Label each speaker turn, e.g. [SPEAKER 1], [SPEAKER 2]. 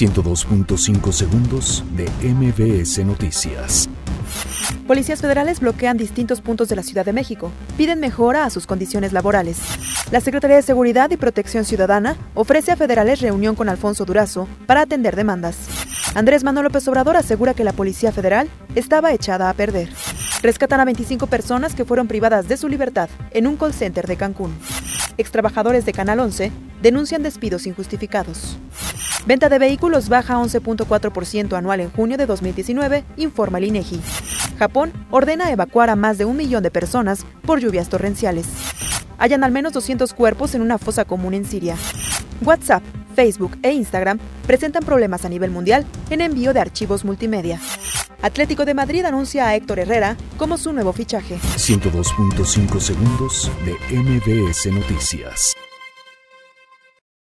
[SPEAKER 1] 102.5 segundos de MBS Noticias.
[SPEAKER 2] Policías federales bloquean distintos puntos de la Ciudad de México. Piden mejora a sus condiciones laborales. La Secretaría de Seguridad y Protección Ciudadana ofrece a federales reunión con Alfonso Durazo para atender demandas. Andrés Manuel López Obrador asegura que la Policía Federal estaba echada a perder. Rescatan a 25 personas que fueron privadas de su libertad en un call center de Cancún. Extrabajadores de Canal 11 denuncian despidos injustificados. Venta de vehículos baja 11.4% anual en junio de 2019, informa el INEGI. Japón ordena evacuar a más de un millón de personas por lluvias torrenciales. Hayan al menos 200 cuerpos en una fosa común en Siria. WhatsApp, Facebook e Instagram presentan problemas a nivel mundial en envío de archivos multimedia. Atlético de Madrid anuncia a Héctor Herrera como su nuevo fichaje.
[SPEAKER 1] 102.5 segundos de MBS Noticias.